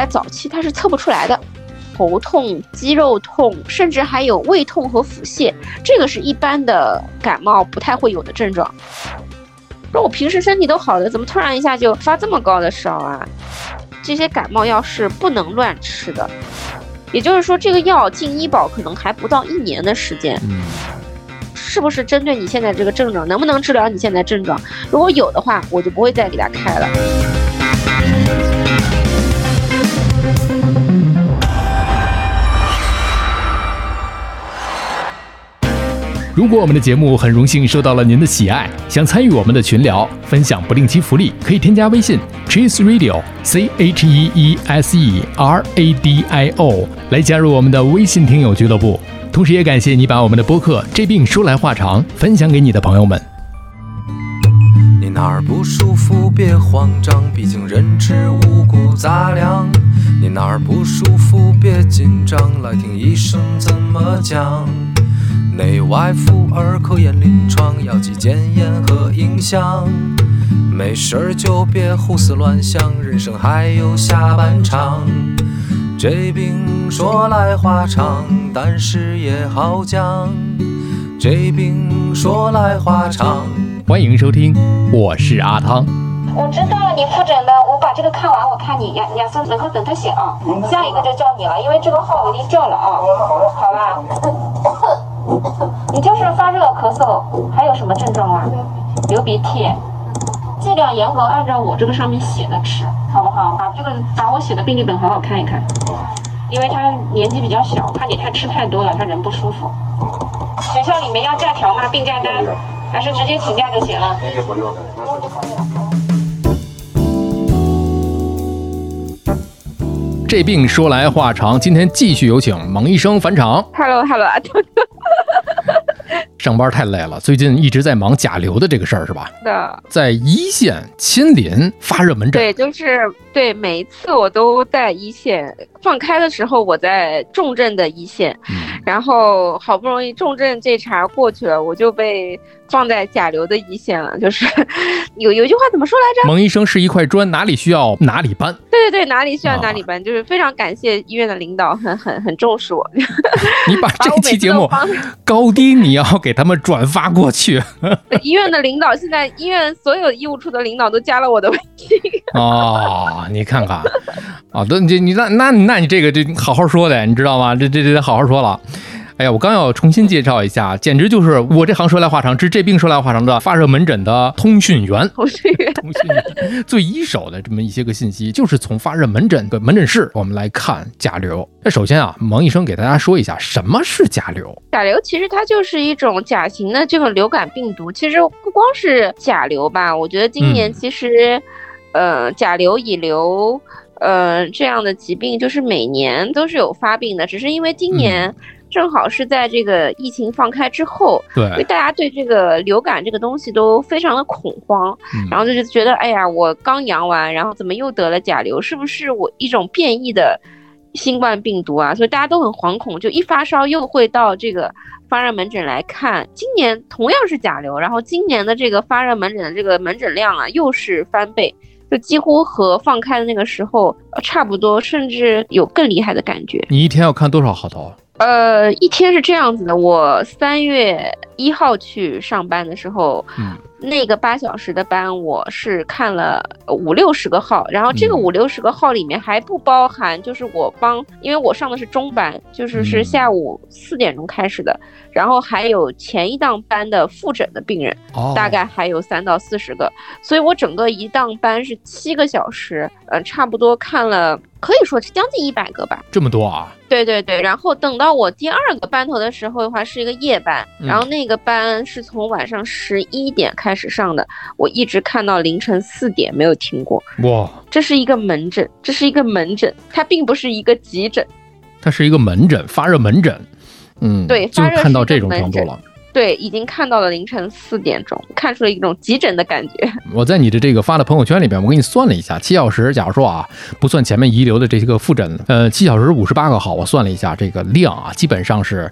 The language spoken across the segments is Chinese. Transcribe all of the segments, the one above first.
在早期它是测不出来的。头痛、肌肉痛，甚至还有胃痛和腹泻，这个是一般的感冒不太会有的症状。说我平时身体都好的，怎么突然一下就发这么高的烧啊？这些感冒药是不能乱吃的，也就是说，这个药进医保可能还不到一年的时间。嗯，是不是针对你现在这个症状，能不能治疗你现在症状？如果有的话，我就不会再给他开了。如果我们的节目很荣幸受到了您的喜爱，想参与我们的群聊，分享不定期福利，可以添加微信 Cheese Radio C H E E S E R A D I O 来加入我们的微信听友俱乐部。同时，也感谢你把我们的播客《这病说来话长》分享给你的朋友们。你哪儿不舒服别慌张，毕竟人吃五谷杂粮。你哪儿不舒服别紧张，来听医生怎么讲。内外妇儿科研临床，药剂检验和影像。没事儿就别胡思乱想，人生还有下半场。这病说来话长，但是也好讲。这病说来话长。欢迎收听，我是阿汤。我知道了你复诊的，我把这个看完，我看你亚亚森，然后等他写啊。下一个就叫你了，因为这个号我已经叫了啊。好吧。你就是发热、咳嗽，还有什么症状啊？流鼻涕，尽量严格按照我这个上面写的吃，好不好？把这个把我写的病历本好好看一看，因为他年纪比较小，怕你太吃太多了，他人不舒服。学校里面要假条吗？病假单，还是直接请假就行了？这病说来话长，今天继续有请蒙医生返场。Hello，Hello，啊，上班太累了，最近一直在忙甲流的这个事儿是吧？的，在一线亲临发热门诊，对，就是对，每一次我都在一线，放开的时候我在重症的一线，嗯，然后好不容易重症这茬过去了，我就被放在甲流的一线了。就是 有有一句话怎么说来着？蒙医生是一块砖，哪里需要哪里搬。对对对，哪里需要啊哪里搬，就是非常感谢医院的领导，很很很重视我。你把 这期节目高低你要给他们转发过去 医院的领导，现在医院所有医务处的领导都加了我的微信。哦，你看看，啊，都你你那那那你这个这好好说的，你知道吗？这这这得好好说了。哎呀，我刚要重新介绍一下，简直就是我这行说来话长，治这病说来话长的发热门诊的 通讯员。通讯员最一手的这么一些个信息，就是从发热门诊的门诊室，我们来看甲流。那首先啊，蒙医生给大家说一下什么是甲流。甲流其实它就是一种甲型的这个流感病毒。其实不光是甲流吧，我觉得今年嗯其实，呃，甲流、乙流，呃，这样的疾病就是每年都是有发病的，只是因为今年正好是在这个疫情放开之后，对，大家对这个流感这个东西都非常的恐慌，嗯然后就是觉得，哎呀，我刚阳完，然后怎么又得了甲流？是不是我一种变异的新冠病毒啊？所以大家都很惶恐，就一发烧又会到这个发热门诊来看。今年同样是甲流，然后今年的这个发热门诊的这个门诊量啊，又是翻倍。就几乎和放开的那个时候呃差不多，甚至有更厉害的感觉。你一天要看多少号头？呃，一天是这样子的，我三月一号去上班的时候，那个八小时的班我是看了五六十个号，然后这个嗯。五六十个号里面还不包含，就是我帮，因为我上的是中班，就是是嗯。下午四点钟开始的，然后还有前一档班的复诊的病人，哦，大概还有三到四十个，所以我整个一档班是七个小时，呃，差不多看了，可以说是将近一百个吧。这么多啊？对对对，然后等到我第二个班头的时候的话，是一个夜班，嗯。然后那个班是从晚上十一点开始上的，我一直看到凌晨四点没有停过。哇，这是一个门诊，这是一个门诊，它并不是一个急诊。它是一个门诊，发热门诊。嗯，对发热看到这种程度了。对，已经看到了凌晨四点钟，看出了一种急诊的感觉。我在你的这个发的朋友圈里边，我给你算了一下，七小时，假如说啊，不算前面遗留的这些个复诊，呃，七小时五十八个号，我算了一下这个量啊，基本上是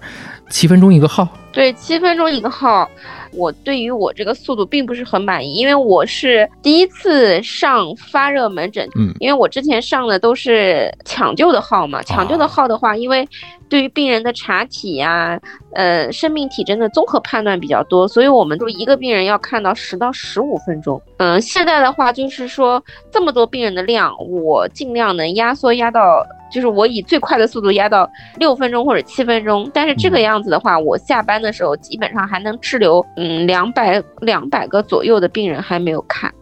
七分钟一个号。对，七分钟一个号。我对于我这个速度并不是很满意，因为我是第一次上发热门诊，嗯，因为我之前上的都是抢救的号嘛，抢救的号的话，因为对于病人的查体呀，呃，生命体征的综合判断比较多，所以我们就一个病人要看到十到十五分钟。嗯，现在的话就是说这么多病人的量，我尽量能压缩压到。就是我以最快的速度压到六分钟或者七分钟，但是这个样子的话，我下班的时候基本上还能滞留，嗯，两百两百个左右的病人还没有看，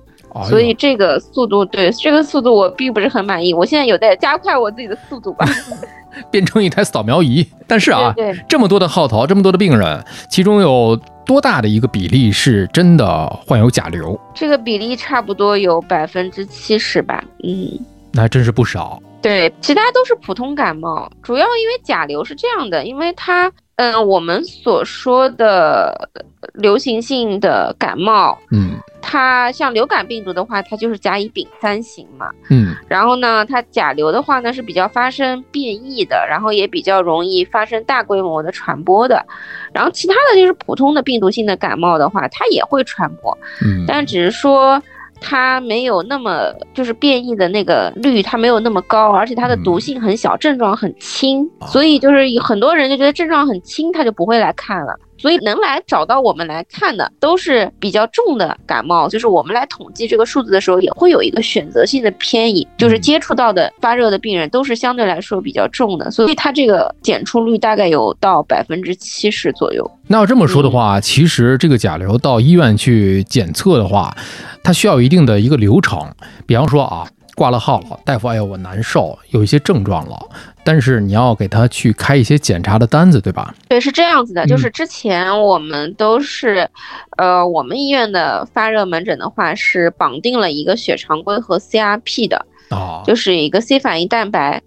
所以这个速度对这个速度我并不是很满意。我现在有在加快我自己的速度吧，变成一台扫描仪。但是啊，对这么多的号头，这么多的病人，其中有多大的一个比例是真的患有甲流？这个比例差不多有百分之七十吧，嗯，那还真是不少。对，其他都是普通感冒，主要因为甲流是这样的，因为它，嗯，我们所说的流行性的感冒，嗯，它像流感病毒的话，它就是甲乙丙三型嘛，嗯，然后呢，它甲流的话呢是比较发生变异的，然后也比较容易发生大规模的传播的，然后其他的就是普通的病毒性的感冒的话，它也会传播，嗯，但只是说。它没有那么就是变异的那个率，它没有那么高，而且它的毒性很小，症状很轻，所以就是有很多人就觉得症状很轻，他就不会来看了。所以能来找到我们来看的都是比较重的感冒，就是我们来统计这个数字的时候，也会有一个选择性的偏移，就是接触到的发热的病人都是相对来说比较重的，所以它这个检出率大概有到百分之七十左右。那要这么说的话，其实这个甲流到医院去检测的话，它需要一定的一个流程，比方说啊。挂了号了，大夫，哎呦，我难受，有一些症状了，但是你要给他去开一些检查的单子，对吧？对，是这样子的，就是之前我们都是，呃，我们医院的发热门诊的话是绑定了一个血常规和 CRP 的，哦，就是一个 C 反应蛋白，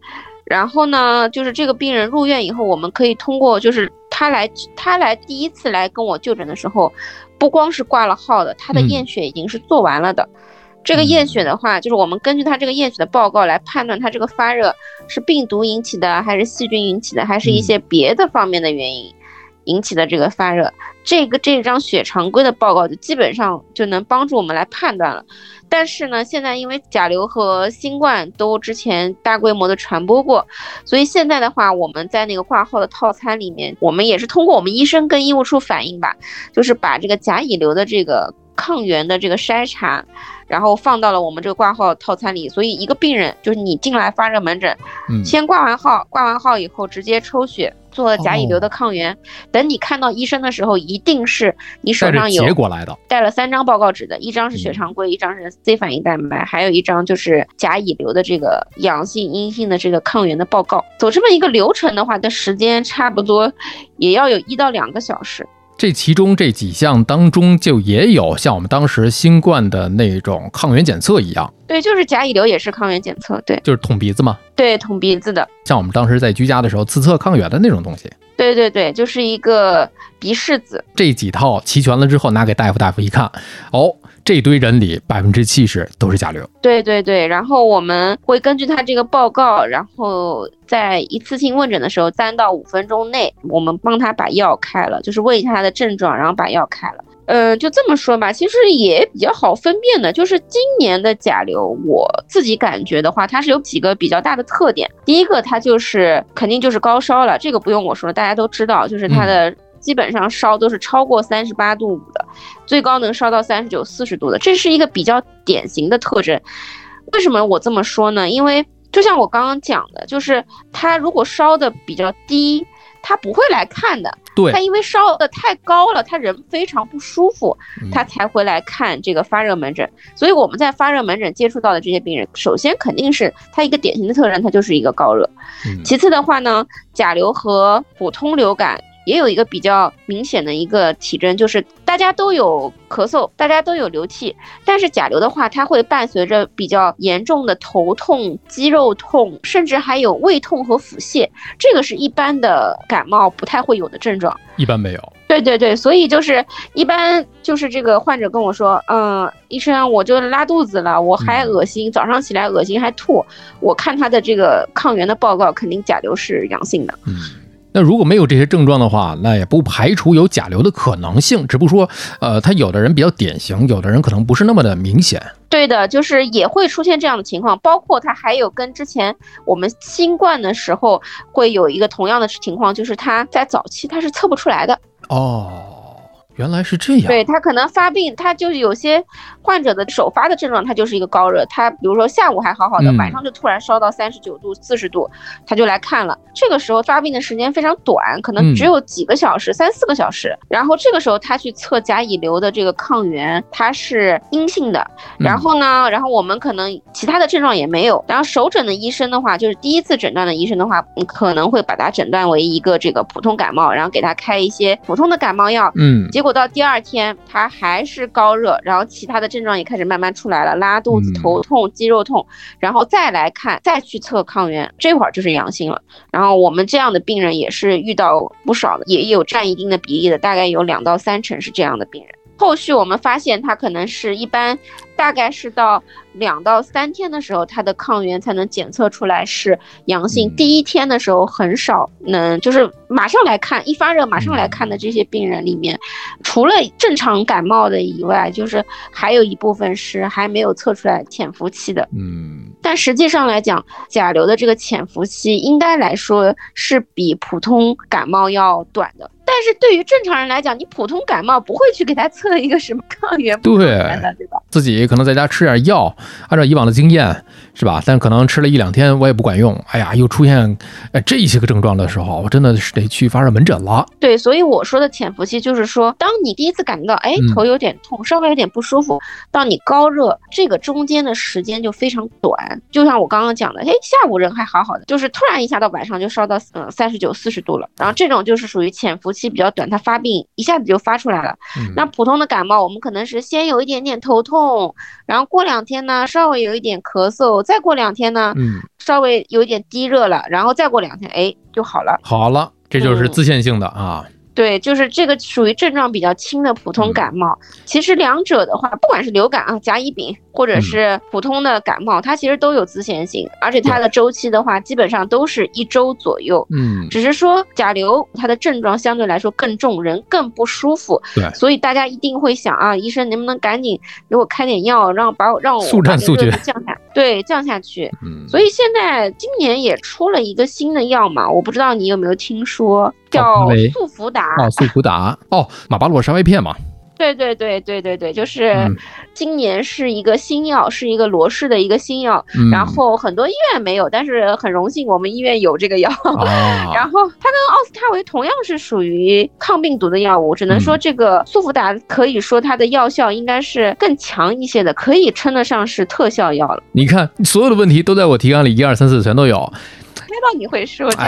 然后呢，就是这个病人入院以后，我们可以通过，就是他来他来第一次来跟我就诊的时候，不光是挂了号的，他的验血已经是做完了的。这个验血的话，就是我们根据他这个验血的报告来判断他这个发热是病毒引起的，还是细菌引起的，还是一些别的方面的原因引起的这个发热。这个这张血常规的报告就基本上就能帮助我们来判断了。但是呢，现在因为甲流和新冠都之前大规模的传播过，所以现在的话，我们在那个挂号的套餐里面，我们也是通过我们医生跟医务处反映吧，就是把这个甲乙流的这个抗原的这个筛查。然后放到了我们这个挂号套餐里，所以一个病人就是你进来发热门诊，嗯，先挂完号，挂完号以后直接抽血做甲乙流的抗原，等你看到医生的时候，一定是你手上有结果来的，带了三张报告纸的，一张是血常规，一张是 C 反应蛋白，还有一张就是甲乙流的这个阳性、阴性的这个抗原的报告。走这么一个流程的话，的时间差不多也要有一到两个小时。这其中这几项当中，就也有像我们当时新冠的那种抗原检测一样，对，就是甲乙流也是抗原检测，对，就是捅鼻子嘛，对，捅鼻子的，像我们当时在居家的时候自测抗原的那种东西，对对对，就是一个鼻拭子，这几套齐全了之后，拿给大夫，大夫一看，哦。这堆人里百分之七十都是甲流，对对对，然后我们会根据他这个报告，然后在一次性问诊的时候，三到五分钟内，我们帮他把药开了，就是问一下他的症状，然后把药开了。嗯，就这么说吧，其实也比较好分辨的，就是今年的甲流，我自己感觉的话，它是有几个比较大的特点。第一个，它就是肯定就是高烧了，这个不用我说，大家都知道，就是它的。基本上烧都是超过三十八度五的，最高能烧到三十九、四十度的，这是一个比较典型的特征。为什么我这么说呢？因为就像我刚刚讲的，就是他如果烧的比较低，他不会来看的。对，他因为烧的太高了，他人非常不舒服，他才会来看这个发热门诊。所以我们在发热门诊接触到的这些病人，首先肯定是他一个典型的特征，他就是一个高热。其次的话呢，甲流和普通流感。也有一个比较明显的一个体征，就是大家都有咳嗽，大家都有流涕，但是甲流的话，它会伴随着比较严重的头痛、肌肉痛，甚至还有胃痛和腹泻，这个是一般的感冒不太会有的症状，一般没有。对对对，所以就是一般就是这个患者跟我说，嗯，医生，我就拉肚子了，我还恶心，早上起来恶心还吐，我看他的这个抗原的报告，肯定甲流是阳性的。嗯。那如果没有这些症状的话，那也不排除有甲流的可能性，只不过说，呃，他有的人比较典型，有的人可能不是那么的明显。对的，就是也会出现这样的情况，包括他还有跟之前我们新冠的时候会有一个同样的情况，就是他在早期他是测不出来的。哦。原来是这样，对他可能发病，他就是有些患者的首发的症状，他就是一个高热，他比如说下午还好好的，晚上就突然烧到三十九度、四十度，他就来看了。这个时候发病的时间非常短，可能只有几个小时、三四个小时。然后这个时候他去测甲乙流的这个抗原，它是阴性的。然后呢，然后我们可能其他的症状也没有。然后首诊的医生的话，就是第一次诊断的医生的话，可能会把他诊断为一个这个普通感冒，然后给他开一些普通的感冒药。嗯，结果。到第二天，他还是高热，然后其他的症状也开始慢慢出来了，拉肚子、头痛、肌肉痛，然后再来看，再去测抗原，这会儿就是阳性了。然后我们这样的病人也是遇到不少的，也有占一定的比例的，大概有两到三成是这样的病人。后续我们发现他可能是一般，大概是到。两到三天的时候，它的抗原才能检测出来是阳性。第一天的时候很少能，就是马上来看，一发热马上来看的这些病人里面，除了正常感冒的以外，就是还有一部分是还没有测出来潜伏期的。嗯，但实际上来讲，甲流的这个潜伏期应该来说是比普通感冒要短的。但是对于正常人来讲，你普通感冒不会去给他测一个什么抗原，对，对吧？自己可能在家吃点药。按照以往的经验，是吧？但可能吃了一两天我也不管用。哎呀，又出现哎这些个症状的时候，我真的是得去发热门诊了。对，所以我说的潜伏期就是说，当你第一次感觉到哎头有点痛，稍微有点不舒服，到你高热，这个中间的时间就非常短。就像我刚刚讲的，哎下午人还好好的，就是突然一下到晚上就烧到嗯三十九、四十度了。然后这种就是属于潜伏期比较短，它发病一下子就发出来了。那普通的感冒，我们可能是先有一点点头痛，然后过两天呢。稍微有一点咳嗽，再过两天呢，嗯，稍微有一点低热了，然后再过两天，哎，就好了。好了，这就是自限性的啊。对，就是这个属于症状比较轻的普通感冒。其实两者的话，不管是流感啊、甲乙丙，或者是普通的感冒，它其实都有自限性，而且它的周期的话，基本上都是一周左右。嗯，只是说甲流它的症状相对来说更重，人更不舒服。对，所以大家一定会想啊，医生能不能赶紧给我开点药，让把我让我速战速决降下，对，降下去。嗯，所以现在今年也出了一个新的药嘛，我不知道你有没有听说。叫速福达哦，速福达哦，马巴洛沙韦片嘛。对对对对对对，就是今年是一个新药，是一个罗氏的一个新药，然后很多医院没有，但是很荣幸我们医院有这个药。然后它跟奥司他韦同样是属于抗病毒的药物，只能说这个速福达可以说它的药效应该是更强一些的，可以称得上是特效药了。你看，所有的问题都在我提纲里，一二三四全都有。猜到你会说这个。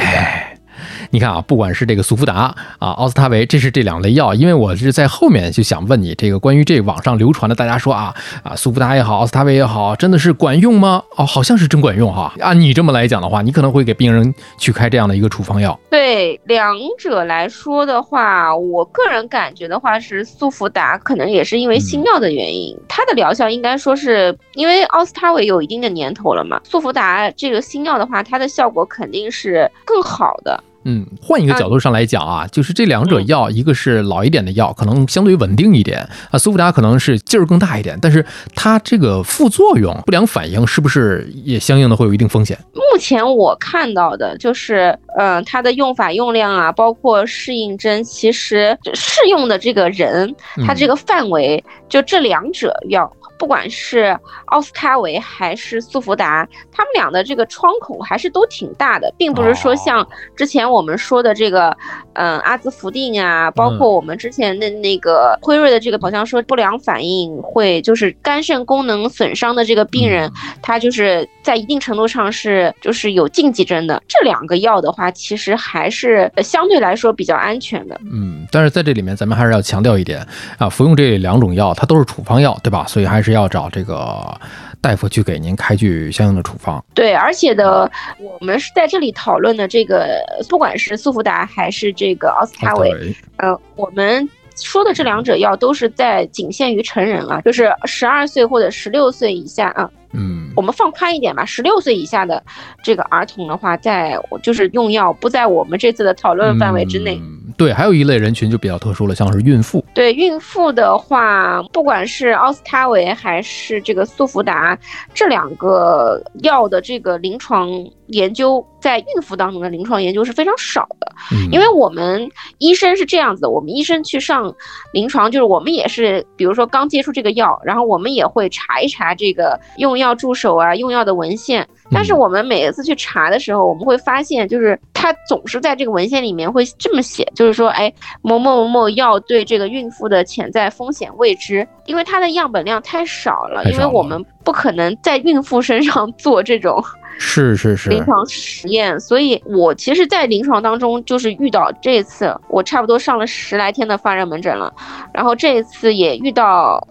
你看啊，不管是这个速福达啊、奥司他韦，这是这两类药。因为我是在后面就想问你，这个关于这网上流传的，大家说啊啊，速福达也好，奥司他韦也好，真的是管用吗？哦，好像是真管用哈。按你这么来讲的话，你可能会给病人去开这样的一个处方药。对两者来说的话，我个人感觉的话是速福达可能也是因为新药的原因，它的疗效应该说是因为奥司他韦有一定的年头了嘛，速福达这个新药的话，它的效果肯定是更好的。嗯，换一个角度上来讲啊，就是这两者药，一个是老一点的药，可能相对稳定一点啊，苏福达可能是劲儿更大一点，但是它这个副作用、不良反应是不是也相应的会有一定风险？目前我看到的就是，呃，它的用法用量啊，包括适应症，其实适用的这个人，它这个范围，就这两者药。不管是奥斯卡维还是速福达，他们俩的这个窗口还是都挺大的，并不是说像之前我们说的这个，嗯，阿兹福定啊，包括我们之前的那个辉瑞的这个，好像说不良反应会就是肝肾功能损伤的这个病人，他就是在一定程度上是就是有禁忌症的。这两个药的话，其实还是相对来说比较安全的。嗯，但是在这里面咱们还是要强调一点啊，服用这两种药它都是处方药，对吧？所以还是。要找这个大夫去给您开具相应的处方。对，而且的，我们是在这里讨论的这个，不管是速福达还是这个奥司他韦，呃，我们。说的这两者药都是在仅限于成人啊，就是十二岁或者十六岁以下啊。嗯，我们放宽一点吧，十六岁以下的这个儿童的话，在就是用药不在我们这次的讨论范围之内。嗯对，还有一类人群就比较特殊了，像是孕妇。对孕妇的话，不管是奥司他韦还是这个速福达这两个药的这个临床研究，在孕妇当中的临床研究是非常少的。嗯，因为我们医生是这样子的，我们医生去上临床，就是我们也是，比如说刚接触这个药，然后我们也会查一查这个用药助手啊、用药的文献。但是我们每一次去查的时候，我们会发现，就是它总是在这个文献里面会这么写，就是说，哎，某某某某药对这个孕妇的潜在风险未知，因为它的样本量太少了，因为我们不可能在孕妇身上 做这种。是是是，临床实验，所以我其实，在临床当中就是遇到这一次，我差不多上了十来天的发热门诊了，然后这一次也遇到，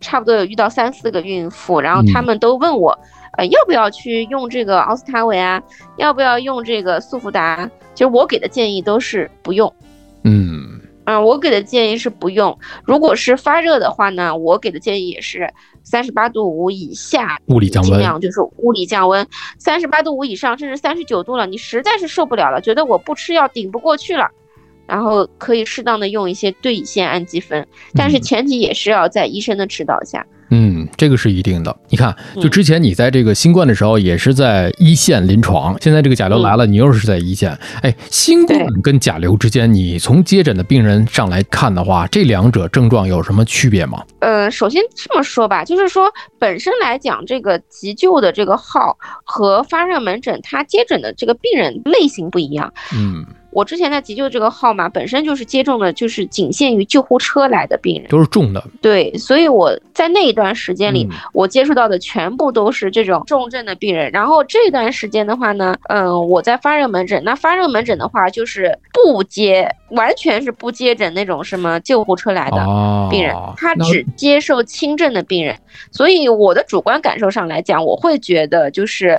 差不多有遇到三四个孕妇，然后他们都问我，呃，要不要去用这个奥司他韦啊，要不要用这个速福达？其实我给的建议都是不用。嗯嗯，我给的建议是不用。如果是发热的话呢，我给的建议也是三十八度五以下，物理降温尽量就是物理降温。三十八度五以上，甚至三十九度了，你实在是受不了了，觉得我不吃药顶不过去了，然后可以适当的用一些对乙酰氨基酚，但是嗯前提也是要在医生的指导下。嗯，这个是一定的。你看，就嗯之前你在这个新冠的时候也是在一线临床，现在这个甲流来了，你又是在一线。哎，新冠跟甲流之间，你从接诊的病人上来看的话，这两者症状有什么区别吗？呃，首先这么说吧，就是说本身来讲，这个急救的这个号和发热门诊，它接诊的这个病人类型不一样。嗯，我之前在急救这个号码本身就是接种的，就是仅限于救护车来的病人，都是重的。对，所以我在那一段时间里，嗯我接触到的全部都是这种重症的病人。然后这段时间的话呢，嗯，我在发热门诊，那发热门诊的话就是不接，完全是不接诊那种什么救护车来的。哦，病人，他只接受轻症的病人，所以我的主观感受上来讲，我会觉得就是，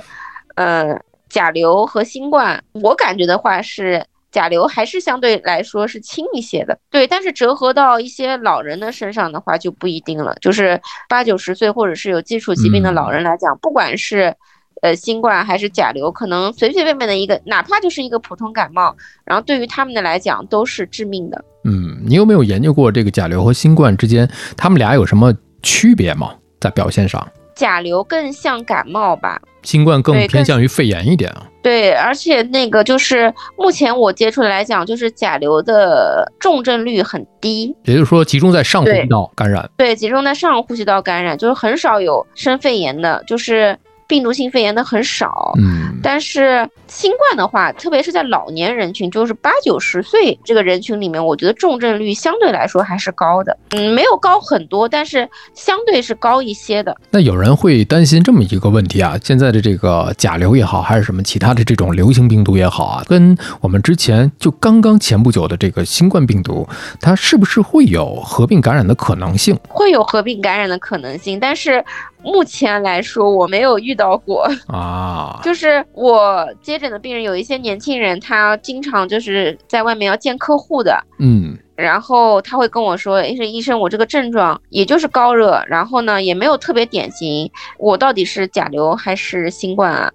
呃，甲流和新冠，我感觉的话是甲流还是相对来说是轻一些的，对，但是折合到一些老人的身上的话就不一定了，就是八九十岁或者是有基础疾病的老人来讲，不管是。呃，新冠还是甲流，可能随随便便的一个，哪怕就是一个普通感冒，然后对于他们的来讲都是致命的。嗯，你有没有研究过这个甲流和新冠之间，他们俩有什么区别吗？在表现上，甲流更像感冒吧，新冠更偏向于肺炎一点啊。对，而且那个就是目前我接触的来讲，就是甲流的重症率很低，也就是说，集中在上呼吸道感染。对，集中在上呼吸道感染，就是很少有生肺炎的，就是病毒性肺炎的很少。嗯，但是新冠的话，特别是在老年人群，就是八九十岁这个人群里面，我觉得重症率相对来说还是高的。嗯，没有高很多，但是相对是高一些的。那有人会担心这么一个问题啊，现在的这个甲流也好，还是什么其他的这种流行病毒也好啊，跟我们之前就刚刚前不久的这个新冠病毒，它是不是会有合并感染的可能性？会有合并感染的可能性，但是目前来说我没有遇到过。啊，就是我接诊的病人有一些年轻人，他经常就是在外面要见客户的，嗯然后他会跟我说：“医生，医生，我这个症状也就是高热，然后呢也没有特别典型，我到底是甲流还是新冠啊？”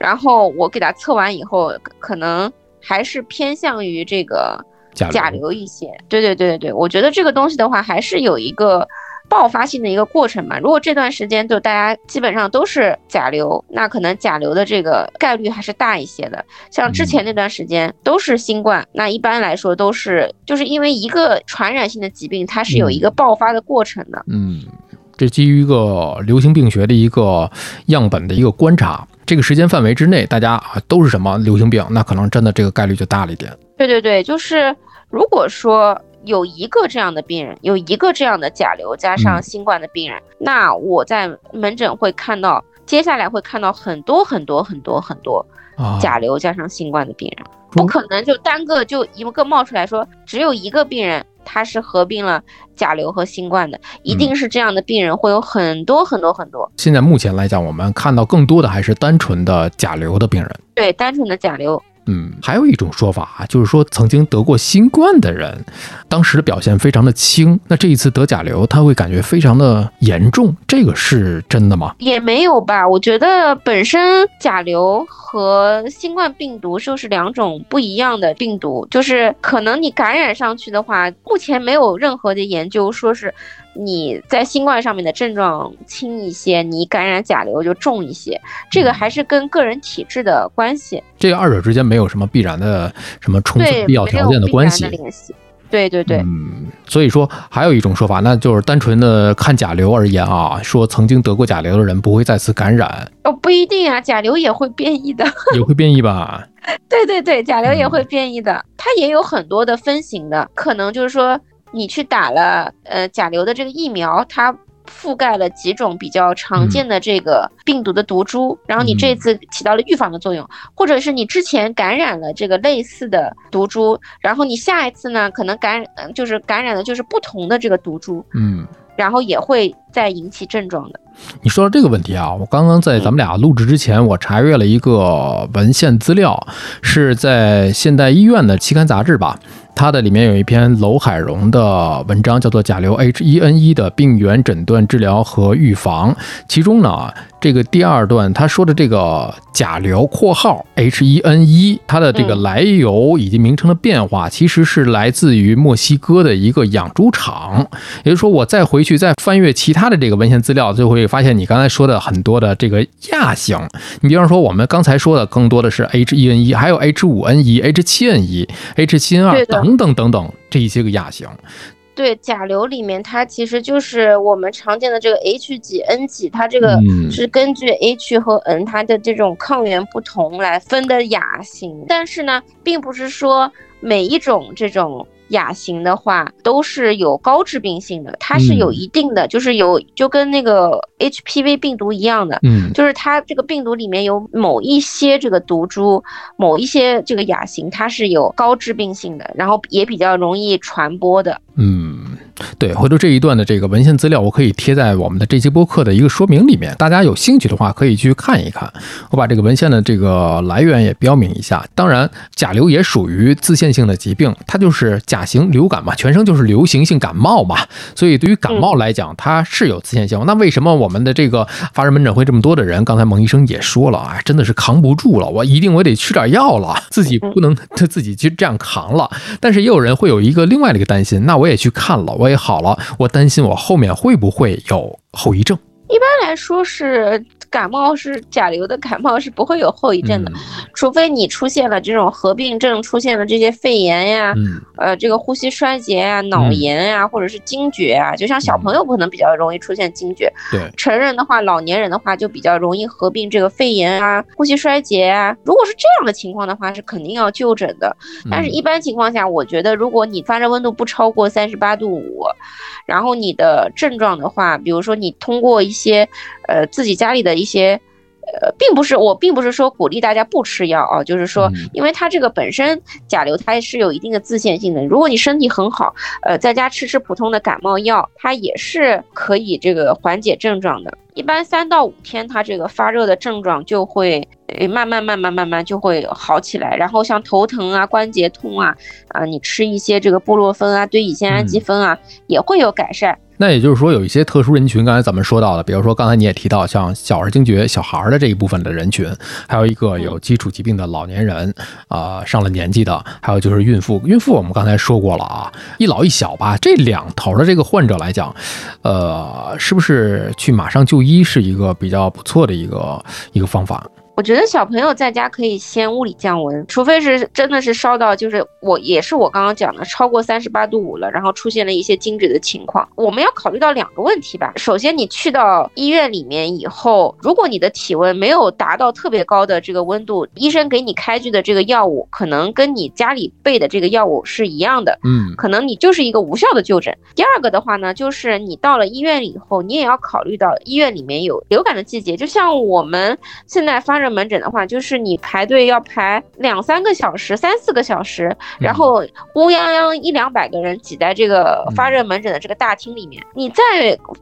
然后我给他测完以后，可可能还是偏向于这个甲流甲流一些。对对对对对，我觉得这个东西的话，还是有一个爆发性的一个过程嘛。如果这段时间就大家基本上都是甲流，那可能甲流的这个概率还是大一些的。像之前那段时间都是新冠，那一般来说都是就是因为一个传染性的疾病，它是有一个爆发的过程的。嗯，这基于一个流行病学的一个样本的一个观察，这个时间范围之内，大家啊都是什么流行病，那可能真的这个概率就大了一点。对对对，就是如果说有一个这样的病人，有一个这样的甲流加上嗯新冠的病人，那我在门诊会看到，接下来会看到很多很多很多很多啊，甲流加上新冠的病人，中不可能就单个就一个冒出来说只有一个病人他是合并了甲流和新冠的，一定是这样的病人会有很多很多很多。现在目前来讲，我们看到更多的还是单纯的甲流的病人。对，单纯的甲流嗯，还有一种说法啊，就是说曾经得过新冠的人，当时的表现非常的轻，那这一次得甲流，他会感觉非常的严重，这个是真的吗？也没有吧，我觉得本身甲流和新冠病毒就是两种不一样的病毒，就是可能你感染上去的话，目前没有任何的研究说是。你在新冠上面的症状轻一些，你感染甲流就重一些，这个还是跟个人体质的关系。这个二者之间没有什么必然的什么充分必要条件的关系。对对对，嗯，所以说还有一种说法，那就是单纯的看甲流而言啊，说曾经得过甲流的人不会再次感染。哦，不一定啊，甲流也会变异的，也会变异吧？对对对，甲流也会变异的，它也有很多的分型的，可能就是说。你去打了呃甲流的这个疫苗，它覆盖了几种比较常见的这个病毒的毒株，然后你这次起到了预防的作用，或者是你之前感染了这个类似的毒株，然后你下一次呢可能感染就是感染的就是不同的这个毒株，嗯，然后也会再引起症状的。你说到这个问题啊，我刚刚在咱们俩录制之前，我查阅了一个文献资料，是在现代医院的期刊杂志吧。它的里面有一篇娄海荣的文章，叫做《甲流 H1N1 的病原诊断、治疗和预防》。其中呢，这个第二段他说的这个甲流（括号 H1N1） 它的这个来由以及名称的变化，其实是来自于墨西哥的一个养猪场。也就是说，我再回去再翻阅其他的这个文献资料，就会发现你刚才说的很多的这个亚型。你比方说，我们刚才说的更多的是 H1N1，还有 H5N1、H7N1、H7N2 等等等等这一些个亚型，对甲流里面，它其实就是我们常见的这个 H 几 N 几，它这个是根据 H 和 N 它的这种抗原不同来分的亚型，但是呢，并不是说每一种这种。亚型的话都是有高致病性的，它是有一定的，就是有就跟那个 HPV 病毒一样的，嗯，就是它这个病毒里面有某一些这个毒株，某一些这个亚型，它是有高致病性的，然后也比较容易传播的，嗯。对，回头这一段的这个文献资料，我可以贴在我们的这期播客的一个说明里面，大家有兴趣的话可以去看一看。我把这个文献的这个来源也标明一下。当然，甲流也属于自限性的疾病，它就是甲型流感嘛，全称就是流行性感冒嘛。所以对于感冒来讲，它是有自限性。那为什么我们的这个发热门诊会这么多的人？刚才蒙医生也说了啊，真的是扛不住了，我一定我得吃点药了，自己不能他 自己去这样扛了。但是也有人会有一个另外的一个担心，那我也去看了，我好了，我担心我后面会不会有后遗症。一般来说是。感冒是甲流的感冒是不会有后遗症的，除非你出现了这种合并症，出现了这些肺炎呀，呃，这个呼吸衰竭啊、脑炎呀，或者是惊厥啊。就像小朋友可能比较容易出现惊厥，对，成人的话，老年人的话就比较容易合并这个肺炎啊、呼吸衰竭啊。如果是这样的情况的话，是肯定要就诊的。但是一般情况下，我觉得如果你发热温度不超过三十八度五，然后你的症状的话，比如说你通过一些呃自己家里的。一些，呃，并不是我并不是说鼓励大家不吃药啊，就是说，因为它这个本身甲流它是有一定的自限性的。如果你身体很好，呃，在家吃吃普通的感冒药，它也是可以这个缓解症状的。一般三到五天，它这个发热的症状就会慢慢慢慢慢慢就会好起来。然后像头疼啊、关节痛啊，啊，你吃一些这个布洛芬啊、对乙酰氨基酚啊，也会有改善。那也就是说，有一些特殊人群，刚才咱们说到的，比如说刚才你也提到，像小儿惊厥、小孩儿的这一部分的人群，还有一个有基础疾病的老年人，啊，上了年纪的，还有就是孕妇。孕妇我们刚才说过了啊，一老一小吧，这两头的这个患者来讲，呃，是不是去马上就医是一个比较不错的一个一个方法？我觉得小朋友在家可以先物理降温，除非是真的是烧到，就是我也是我刚刚讲的超过三十八度五了，然后出现了一些惊厥的情况。我们要考虑到两个问题吧。首先，你去到医院里面以后，如果你的体温没有达到特别高的这个温度，医生给你开具的这个药物，可能跟你家里备的这个药物是一样的，嗯，可能你就是一个无效的就诊。第二个的话呢，就是你到了医院以后，你也要考虑到医院里面有流感的季节，就像我们现在发。热门诊的话，就是你排队要排两三个小时、三四个小时，然后乌泱泱一两百个人挤在这个发热门诊的这个大厅里面，你再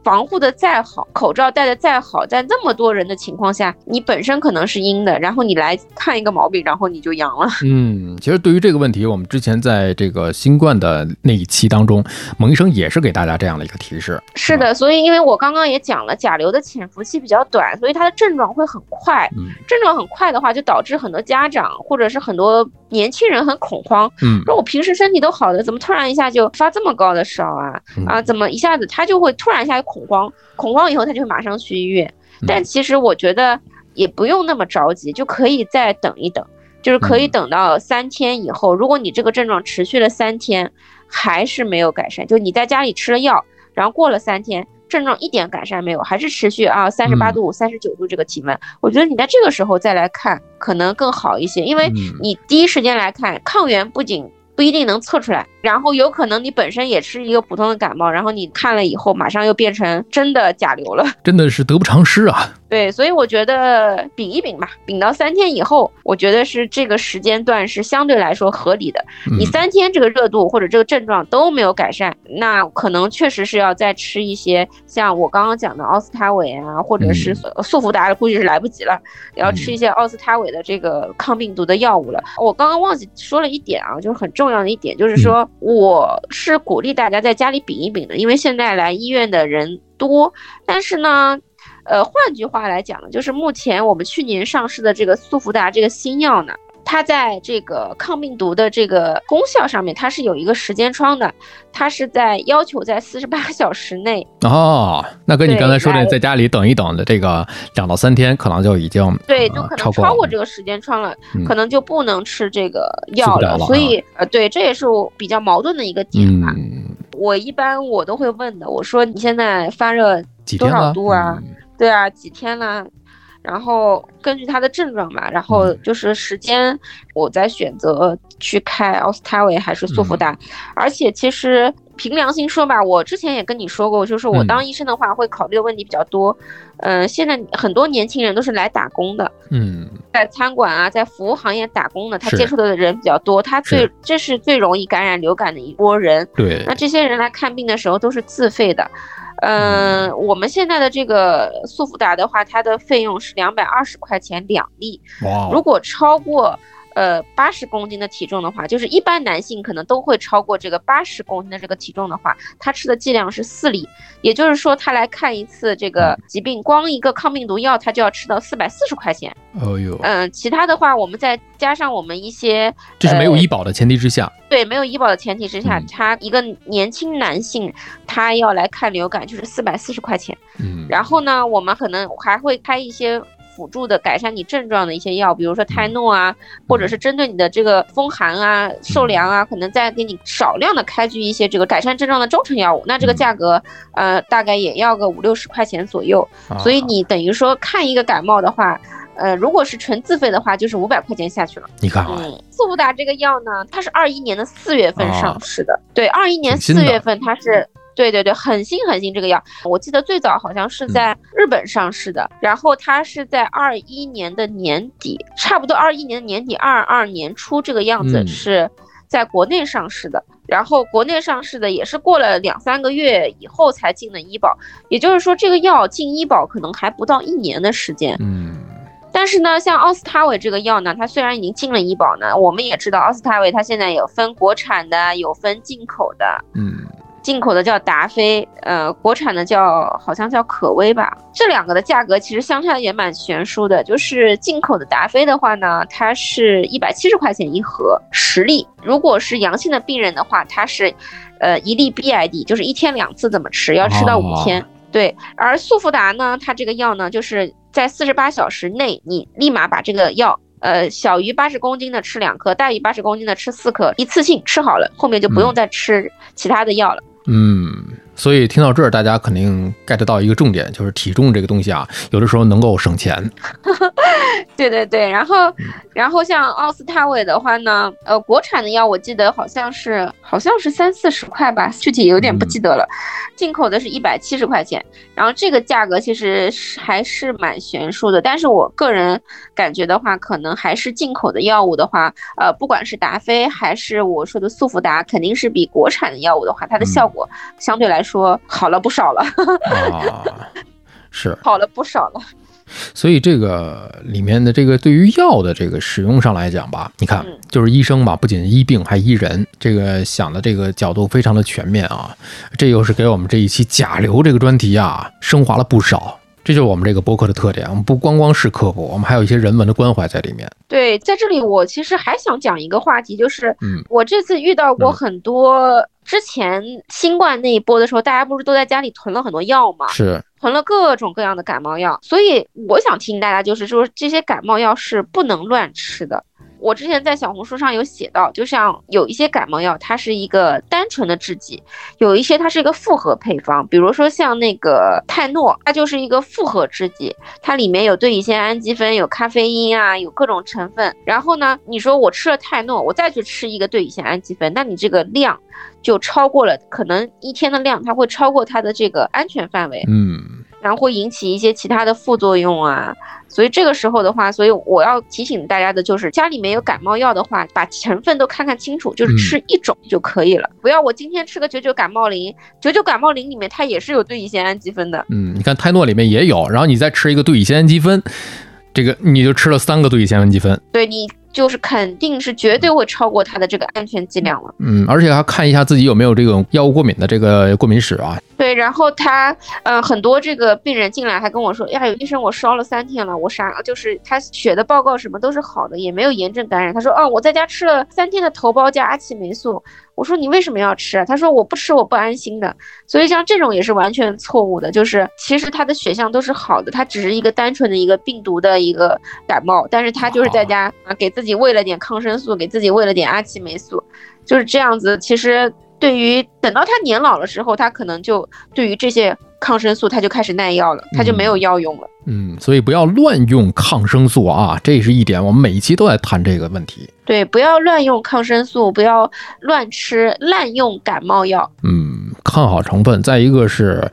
防护的再好，口罩戴的再好，在那么多人的情况下，你本身可能是阴的，然后你来看一个毛病，然后你就阳了。嗯，其实对于这个问题，我们之前在这个新冠的那一期当中，蒙医生也是给大家这样的一个提示。是的，所以因为我刚刚也讲了，甲流的潜伏期比较短，所以它的症状会很快。嗯症状很快的话，就导致很多家长或者是很多年轻人很恐慌，嗯说我平时身体都好的，怎么突然一下就发这么高的烧啊？嗯啊，怎么一下子他就会突然一下就恐慌，恐慌以后他就会马上去医院。嗯但其实我觉得也不用那么着急，就可以再等一等，就是可以嗯等到三天以后，如果你这个症状持续了三天还是没有改善，就你在家里吃了药，然后过了三天。症状一点改善没有，还是持续啊，三十八嗯。度五、三十九度这个体温，我觉得你在这个时候再来看，可能更好一些，因为嗯。你第一时间来看，抗原不仅不一定能测出来，然后有可能你本身也是一个普通的感冒，然后你看了以后，马上又变成真的甲流了。真的是得不偿失啊。对，所以我觉得丙一丙吧，丙到三天以后，我觉得是这个时间段是相对来说合理的。你嗯三天这个热度或者这个症状都没有改善，那可能确实是要再吃一些像我刚刚讲的奥司他韦啊，或者是嗯速福达，估计是来不及了，要吃一些奥司他韦的这个抗病毒的药物了。我刚刚忘记说了一点啊，就是很重要的一点，就是说我是鼓励大家在家里比一比的，因为现在来医院的人多，但是呢。呃，换句话来讲呢，就是目前我们去年上市的这个速福达这个新药呢，它在这个抗病毒的这个功效上面，它是有一个时间窗的，它是在要求在四十八小时内，哦，那跟你刚才说的在家里等一等的这个两到三天，可能就已经对，呃就可能超过这个时间窗了，嗯可能就不能吃这个药了。所以呃，对，这也是我比较矛盾的一个点吧。嗯我一般我都会问的，我说你现在发热多少度啊？嗯对啊，几天了，然后根据他的症状吧，然后嗯就是时间，我再选择去开奥司他韦还是速福嗯达。而且其实凭良心说吧，我之前也跟你说过，就是我嗯当医生的话会考虑的问题比较多。嗯、现在很多年轻人都是来打工的，嗯在餐馆啊，在服务行业打工的，他接触的人比较多，他最是这是最容易感染流感的一波人。对那这些人来看病的时候都是自费的，嗯、我们现在的这个速福达的话，它的费用是两百二十块钱两粒，如果超过呃八十公斤的体重的话，就是一般男性可能都会超过这个八十公斤的这个体重的话，他吃的剂量是四粒，也就是说他来看一次这个疾病，光一个抗病毒药他就要吃到四百四十块钱，哦呦，嗯、其他的话我们再加上我们一些这是没有呃医保的前提之下，对，没有医保的前提之下，嗯他一个年轻男性，他要来看流感就是四百四十块钱。嗯，然后呢，我们可能还会开一些辅助的改善你症状的一些药，比如说泰诺啊，或者是针对你的这个风寒啊、受凉啊，可能再给你少量的开具一些这个改善症状的中成药物。那这个嗯价格，呃，大概也要个五六十块钱左右。所以啊你等于说看一个感冒的话。呃，如果是纯自费的话，就是五百块钱下去了。你看啊，嗯，速福达这个药呢，它是二一年的四月份上市的。对，二一年四月份它是。对对对，很新很新这个药，我记得最早好像是在日本上市的，然后它是在二一年的年底，差不多二一年的年底，二二年初这个样子嗯是在国内上市的，然后国内上市的也是过了两三个月以后才进的医保，也就是说这个药进医保可能还不到一年的时间。嗯但是呢，像奥司他韦这个药呢，它虽然已经进了医保呢，我们也知道奥司他韦它现在有分国产的，有分进口的。嗯进口的叫达菲，呃，国产的叫好像叫可威吧。这两个的价格其实相差也蛮悬殊的。就是进口的达菲的话呢，它是一百七十块钱一盒，十粒。如果是阳性的病人的话，它是，呃，一粒 BID，就是一天两次怎么吃，要吃到五天。对，而速福达呢，它这个药呢，就是在四十八小时内，你立马把这个药。呃，小于八十公斤的吃两颗，大于八十公斤的吃四颗，一次性吃好了，后面就不用再吃其他的药了。嗯，嗯。所以听到这儿，大家肯定 get 到一个重点，就是体重这个东西啊，有的时候能够省钱。对对对，然后，然后像奥司他韦的话呢，呃，国产的药我记得好像是好像是三四十块吧，具体有点不记得了。进口的是一百七十块钱，然后这个价格其实还是蛮悬殊的。但是我个人感觉的话，可能还是进口的药物的话，呃，不管是达菲还是我说的速福达，肯定是比国产的药物的话，它的效果相对来说好了不少了。啊，是好了不少了。所以这个里面的这个对于药的这个使用上来讲吧，你看，就是医生吧，不仅医病还医人，这个想的这个角度非常的全面啊。这又是给我们这一期甲流这个专题啊升华了不少。这就是我们这个播客的特点，我们不光光是科普，我们还有一些人文的关怀在里面。对，在这里我其实还想讲一个话题，就是嗯，我这次遇到过很多之前新冠那一波的时候，大家不是都在家里囤了很多药吗？是。囤了各种各样的感冒药，所以我想提醒大家，就是说这些感冒药是不能乱吃的。我之前在小红书上有写到，就像有一些感冒药，它是一个单纯的制剂，有一些它是一个复合配方，比如说像那个泰诺，它就是一个复合制剂，它里面有对乙酰氨基酚，有咖啡因啊，有各种成分。然后呢，你说我吃了泰诺，我再去吃一个对乙酰氨基酚，那你这个量就超过了，可能一天的量它会超过它的这个安全范围。嗯。然后会引起一些其他的副作用啊，所以这个时候的话，所以我要提醒大家的就是，家里面有感冒药的话，把成分都看看清楚，就是吃一种就可以了，不要我今天吃个九九感冒灵，九九感冒灵里面它也是有对乙酰氨基酚的，嗯，你看泰诺里面也有，然后你再吃一个对乙酰氨基酚，这个你就吃了三个对乙酰氨基酚，对你。就是肯定是绝对会超过它的这个安全剂量了。嗯，而且还要看一下自己有没有这种药物过敏的这个过敏史啊。对，然后他，呃，很多这个病人进来还跟我说，呀，有医生，我烧了三天了，我啥就是他血的报告什么都是好的，也没有炎症感染。他说，哦，我在家吃了三天的头孢加阿奇霉素。我说你为什么要吃啊？他说我不吃我不安心的。所以像这种也是完全错误的，就是其实他的血象都是好的，他只是一个单纯的一个病毒的一个感冒，但是他就是在家啊给自己喂了点抗生素，给自己喂了点阿奇霉素，就是这样子。其实对于等到他年老了之后，他可能就对于这些抗生素他就开始耐药了，他就没有药用了。嗯，所以不要乱用抗生素啊，这是一点，我们每一期都在谈这个问题。对，不要乱用抗生素，不要乱吃滥用感冒药。嗯，看好成分。再一个是，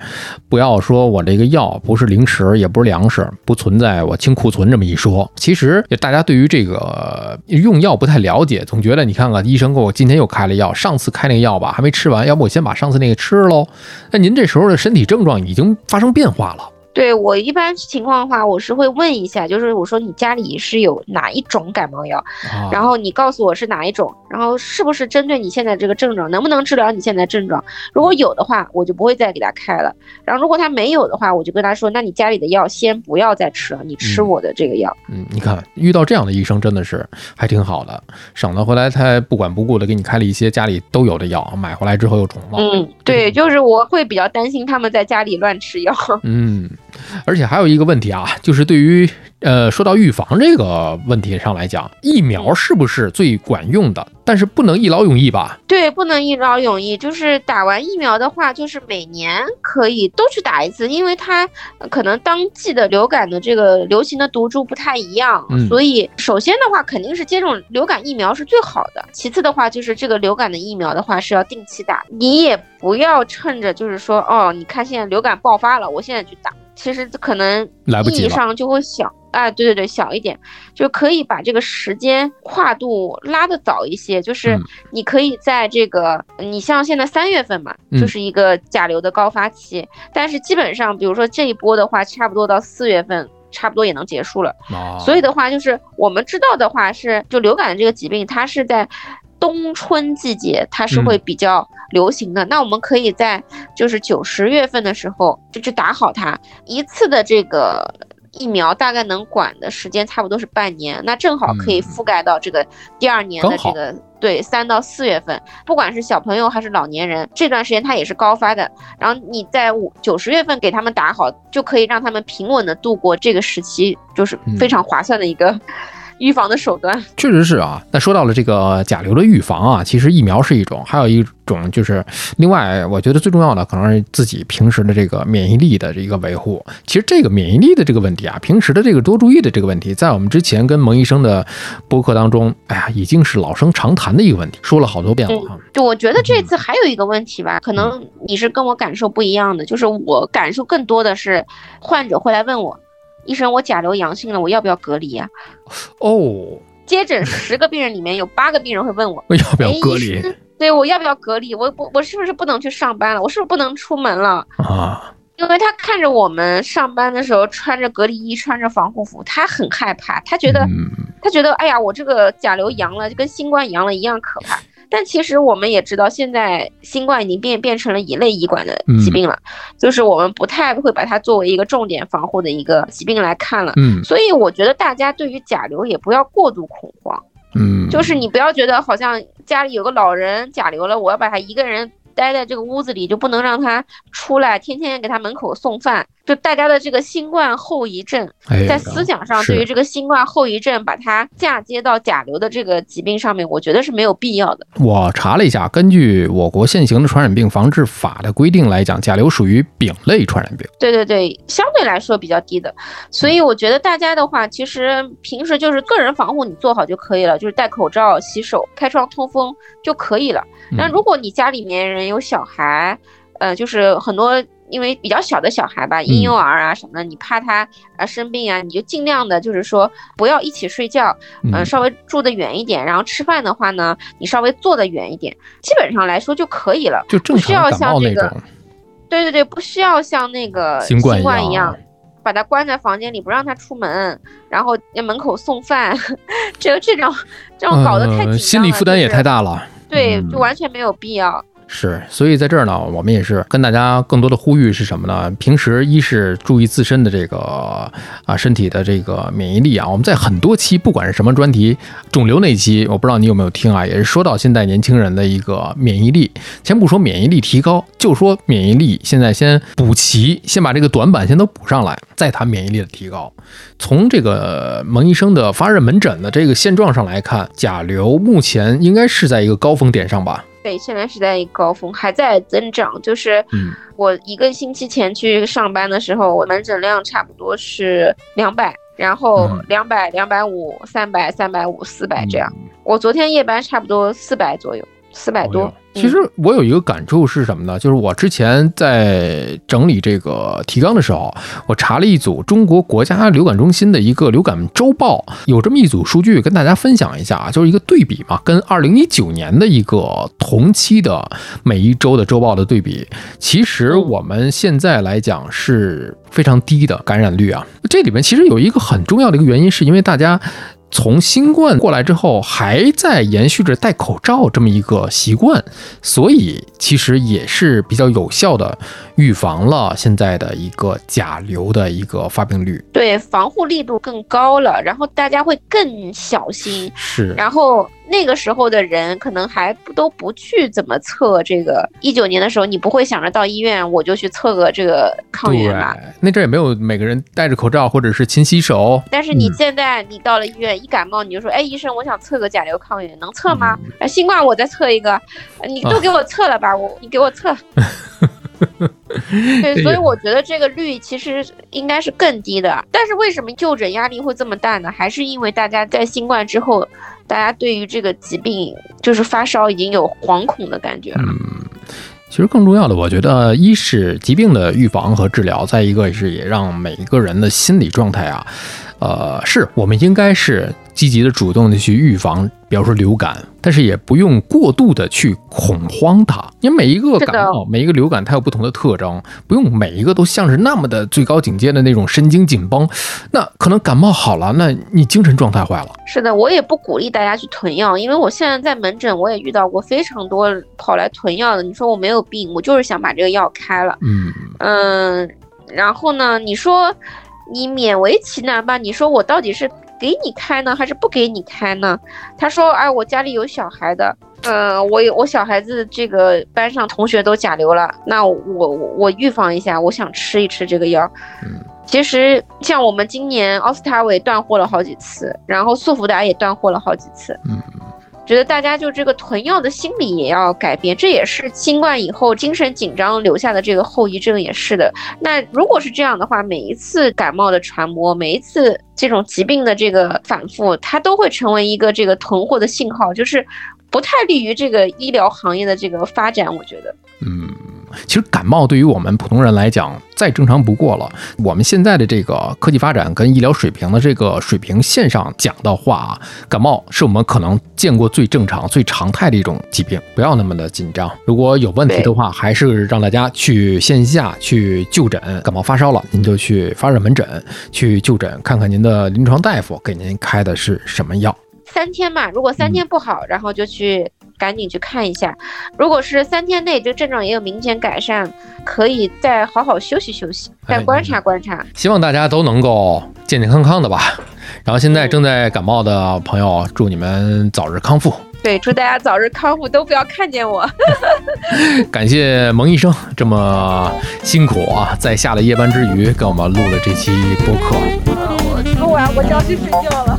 不要说我这个药不是零食，也不是粮食，不存在我清库存这么一说。其实大家对于这个用药不太了解，总觉得你看看医生给我今天又开了药，上次开那个药吧还没吃完，要不我先把上次那个吃喽。那您这时候的身体症状已经发生变化了。对我一般情况的话，我是会问一下，就是我说你家里是有哪一种感冒药，然后你告诉我是哪一种，然后是不是针对你现在这个症状，能不能治疗你现在症状？如果有的话，我就不会再给他开了。然后如果他没有的话，我就跟他说，那你家里的药先不要再吃了，你吃我的这个药。嗯，你看遇到这样的医生真的是还挺好的，省得回来他不管不顾的给你开了一些家里都有的药，买回来之后又重了。嗯，对，就是我会比较担心他们在家里乱吃药。嗯。而且还有一个问题啊，就是对于呃说到预防这个问题上来讲，疫苗是不是最管用的？但是不能一劳永逸吧？对，不能一劳永逸。就是打完疫苗的话，就是每年可以都去打一次，因为它可能当季的流感的这个流行的毒株不太一样，所以首先的话肯定是接种流感疫苗是最好的。其次的话就是这个流感的疫苗的话是要定期打，你也不要趁着就是说哦，你看现在流感爆发了，我现在去打。其实可能意义上就会小，哎，对对对，小一点，就可以把这个时间跨度拉的早一些。就是你可以在这个，你像现在三月份嘛，就是一个甲流的高发期，但是基本上，比如说这一波的话，差不多到四月份，差不多也能结束了。所以的话，就是我们知道的话是，就流感的这个疾病，它是在。冬春季节它是会比较流行的，那我们可以在就是九十月份的时候就去打好它。一次的这个疫苗，大概能管的时间差不多是半年，那正好可以覆盖到这个第二年的这个对三到四月份，不管是小朋友还是老年人，这段时间它也是高发的，然后你在五九十月份给他们打好，就可以让他们平稳的度过这个时期，就是非常划算的一个。预防的手段。确实是啊。那说到了这个甲流的预防啊，其实疫苗是一种，还有一种就是另外，我觉得最重要的可能是自己平时的这个免疫力的这个维护。其实这个免疫力的这个问题啊，平时的这个多注意的这个问题，在我们之前跟蒙医生的播客当中，哎呀，已经是老生常谈的一个问题，说了好多遍了哈。就我觉得这次还有一个问题吧，可能你是跟我感受不一样的，就是我感受更多的是患者会来问我。医生，我甲流阳性了，我要不要隔离呀？哦，接诊十个病人里面有八个病人会问我，我要不要隔离？对我要不要隔离？我我我是不是不能去上班了？我是不是不能出门了？啊，因为他看着我们上班的时候穿着隔离衣，穿着防护服，他很害怕，他觉得他觉得哎呀，我这个甲流阳了，就跟新冠阳了一样可怕。但其实我们也知道，现在新冠已经变变成了乙类乙管的疾病了，就是我们不太会把它作为一个重点防护的一个疾病来看了。嗯，所以我觉得大家对于甲流也不要过度恐慌。嗯，就是你不要觉得好像家里有个老人甲流了，我要把他一个人待在这个屋子里，就不能让他出来，天天给他门口送饭。就大家的这个新冠后遗症，在思想上对于这个新冠后遗症，把它嫁接到甲流的这个疾病上面，我觉得是没有必要的。我查了一下，根据我国现行的传染病防治法的规定来讲，甲流属于丙类传染病。对对对，相对来说比较低的。所以我觉得大家的话，其实平时就是个人防护你做好就可以了，就是戴口罩、洗手、开窗通风就可以了。那如果你家里面人有小孩，呃，就是很多。因为比较小的小孩吧，婴幼儿啊什么的，你怕他啊生病啊，你就尽量的，就是说不要一起睡觉，嗯，稍微住的远一点。然后吃饭的话呢，你稍微坐的远一点，基本上来说就可以了，就正常感冒那种。对对对，不需要像那个新冠一样，把他关在房间里不让他出门，然后在门口送饭，这这种这种搞得太紧张了，心理负担也太大了。对，就完全没有必要。是，所以在这儿呢，我们也是跟大家更多的呼吁是什么呢？平时一是注意自身的这个啊身体的这个免疫力啊。我们在很多期，不管是什么专题，肿瘤那期，我不知道你有没有听啊，也是说到现在年轻人的一个免疫力。先不说免疫力提高，就说免疫力现在先补齐，先把这个短板先都补上来，再谈免疫力的提高。从这个蒙医生的发热门诊的这个现状上来看，甲流目前应该是在一个高峰点上吧。对，现在是在一高峰，还在增长。就是我一个星期前去上班的时候，我门诊量差不多是两百，然后两百、两百五、三百、三百五、四百这样。我昨天夜班差不多四百左右，四百多。其实我有一个感触是什么呢？就是我之前在整理这个提纲的时候，我查了一组中国国家流感中心的一个流感周报，有这么一组数据跟大家分享一下啊，就是一个对比嘛，跟二零一九年的一个同期的每一周的周报的对比。其实我们现在来讲是非常低的感染率啊，这里面其实有一个很重要的一个原因，是因为大家。从新冠过来之后，还在延续着戴口罩这么一个习惯，所以其实也是比较有效的预防了现在的一个甲流的一个发病率。对，防护力度更高了，然后大家会更小心。是，然后。那个时候的人可能还不都不去怎么测这个。一九年的时候，你不会想着到医院我就去测个这个抗原吧？那阵也没有每个人戴着口罩或者是勤洗手。但是你现在你到了医院一感冒你就说，哎，医生，我想测个甲流抗原，能测吗？哎，新冠我再测一个，你都给我测了吧？我你给我测。对，所以我觉得这个率其实应该是更低的。但是为什么就诊压力会这么大呢？还是因为大家在新冠之后。大家对于这个疾病，就是发烧已经有惶恐的感觉。嗯，其实更重要的，我觉得一是疾病的预防和治疗，再一个是也让每一个人的心理状态啊，呃，是我们应该是。积极的、主动的去预防，比方说流感，但是也不用过度的去恐慌它。因为每一个感冒、每一个流感，它有不同的特征，不用每一个都像是那么的最高警戒的那种神经紧绷。那可能感冒好了，那你精神状态坏了。是的，我也不鼓励大家去囤药，因为我现在在门诊，我也遇到过非常多跑来囤药的。你说我没有病，我就是想把这个药开了。嗯嗯，然后呢，你说你勉为其难吧？你说我到底是？给你开呢，还是不给你开呢？他说：“哎，我家里有小孩的，嗯，我我小孩子这个班上同学都甲流了，那我我我预防一下，我想吃一吃这个药。”嗯，其实像我们今年奥司他韦断货了好几次，然后速福达也断货了好几次。嗯，觉得大家就这个囤药的心理也要改变，这也是新冠以后精神紧张留下的这个后遗症，也是的。那如果是这样的话，每一次感冒的传播，每一次这种疾病的这个反复，它都会成为一个这个囤货的信号，就是不太利于这个医疗行业的这个发展。我觉得，嗯。其实感冒对于我们普通人来讲再正常不过了。我们现在的这个科技发展跟医疗水平的这个水平线上讲的话啊，感冒是我们可能见过最正常、最常态的一种疾病，不要那么的紧张。如果有问题的话，还是让大家去线下去就诊。感冒发烧了，您就去发热门诊去就诊，看看您的临床大夫给您开的是什么药。三天嘛，如果三天不好，然后就去。赶紧去看一下，如果是三天内这个症状也有明显改善，可以再好好休息休息，再观察观察。希望大家都能够健健康康的吧。然后现在正在感冒的朋友，祝你们早日康复。对，祝大家早日康复，都不要看见我。感谢蒙医生这么辛苦啊，在下了夜班之余，给我们录了这期播客。我录完我就要去睡觉了。